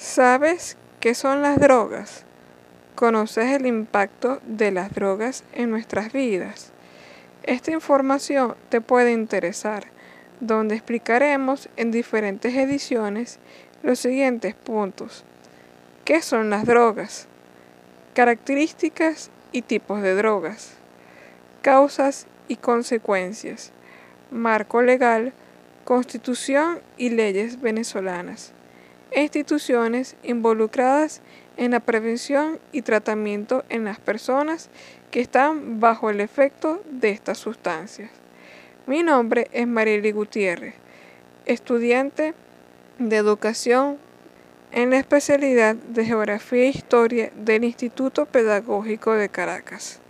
¿Sabes qué son las drogas? ¿Conoces el impacto de las drogas en nuestras vidas? Esta información te puede interesar, donde explicaremos en diferentes ediciones los siguientes puntos. ¿Qué son las drogas? Características y tipos de drogas. Causas y consecuencias. Marco legal, constitución y leyes venezolanas. Instituciones involucradas en la prevención y tratamiento en las personas que están bajo el efecto de estas sustancias. Mi nombre es Marieli Gutiérrez, estudiante de educación en la especialidad de Geografía e Historia del Instituto Pedagógico de Caracas.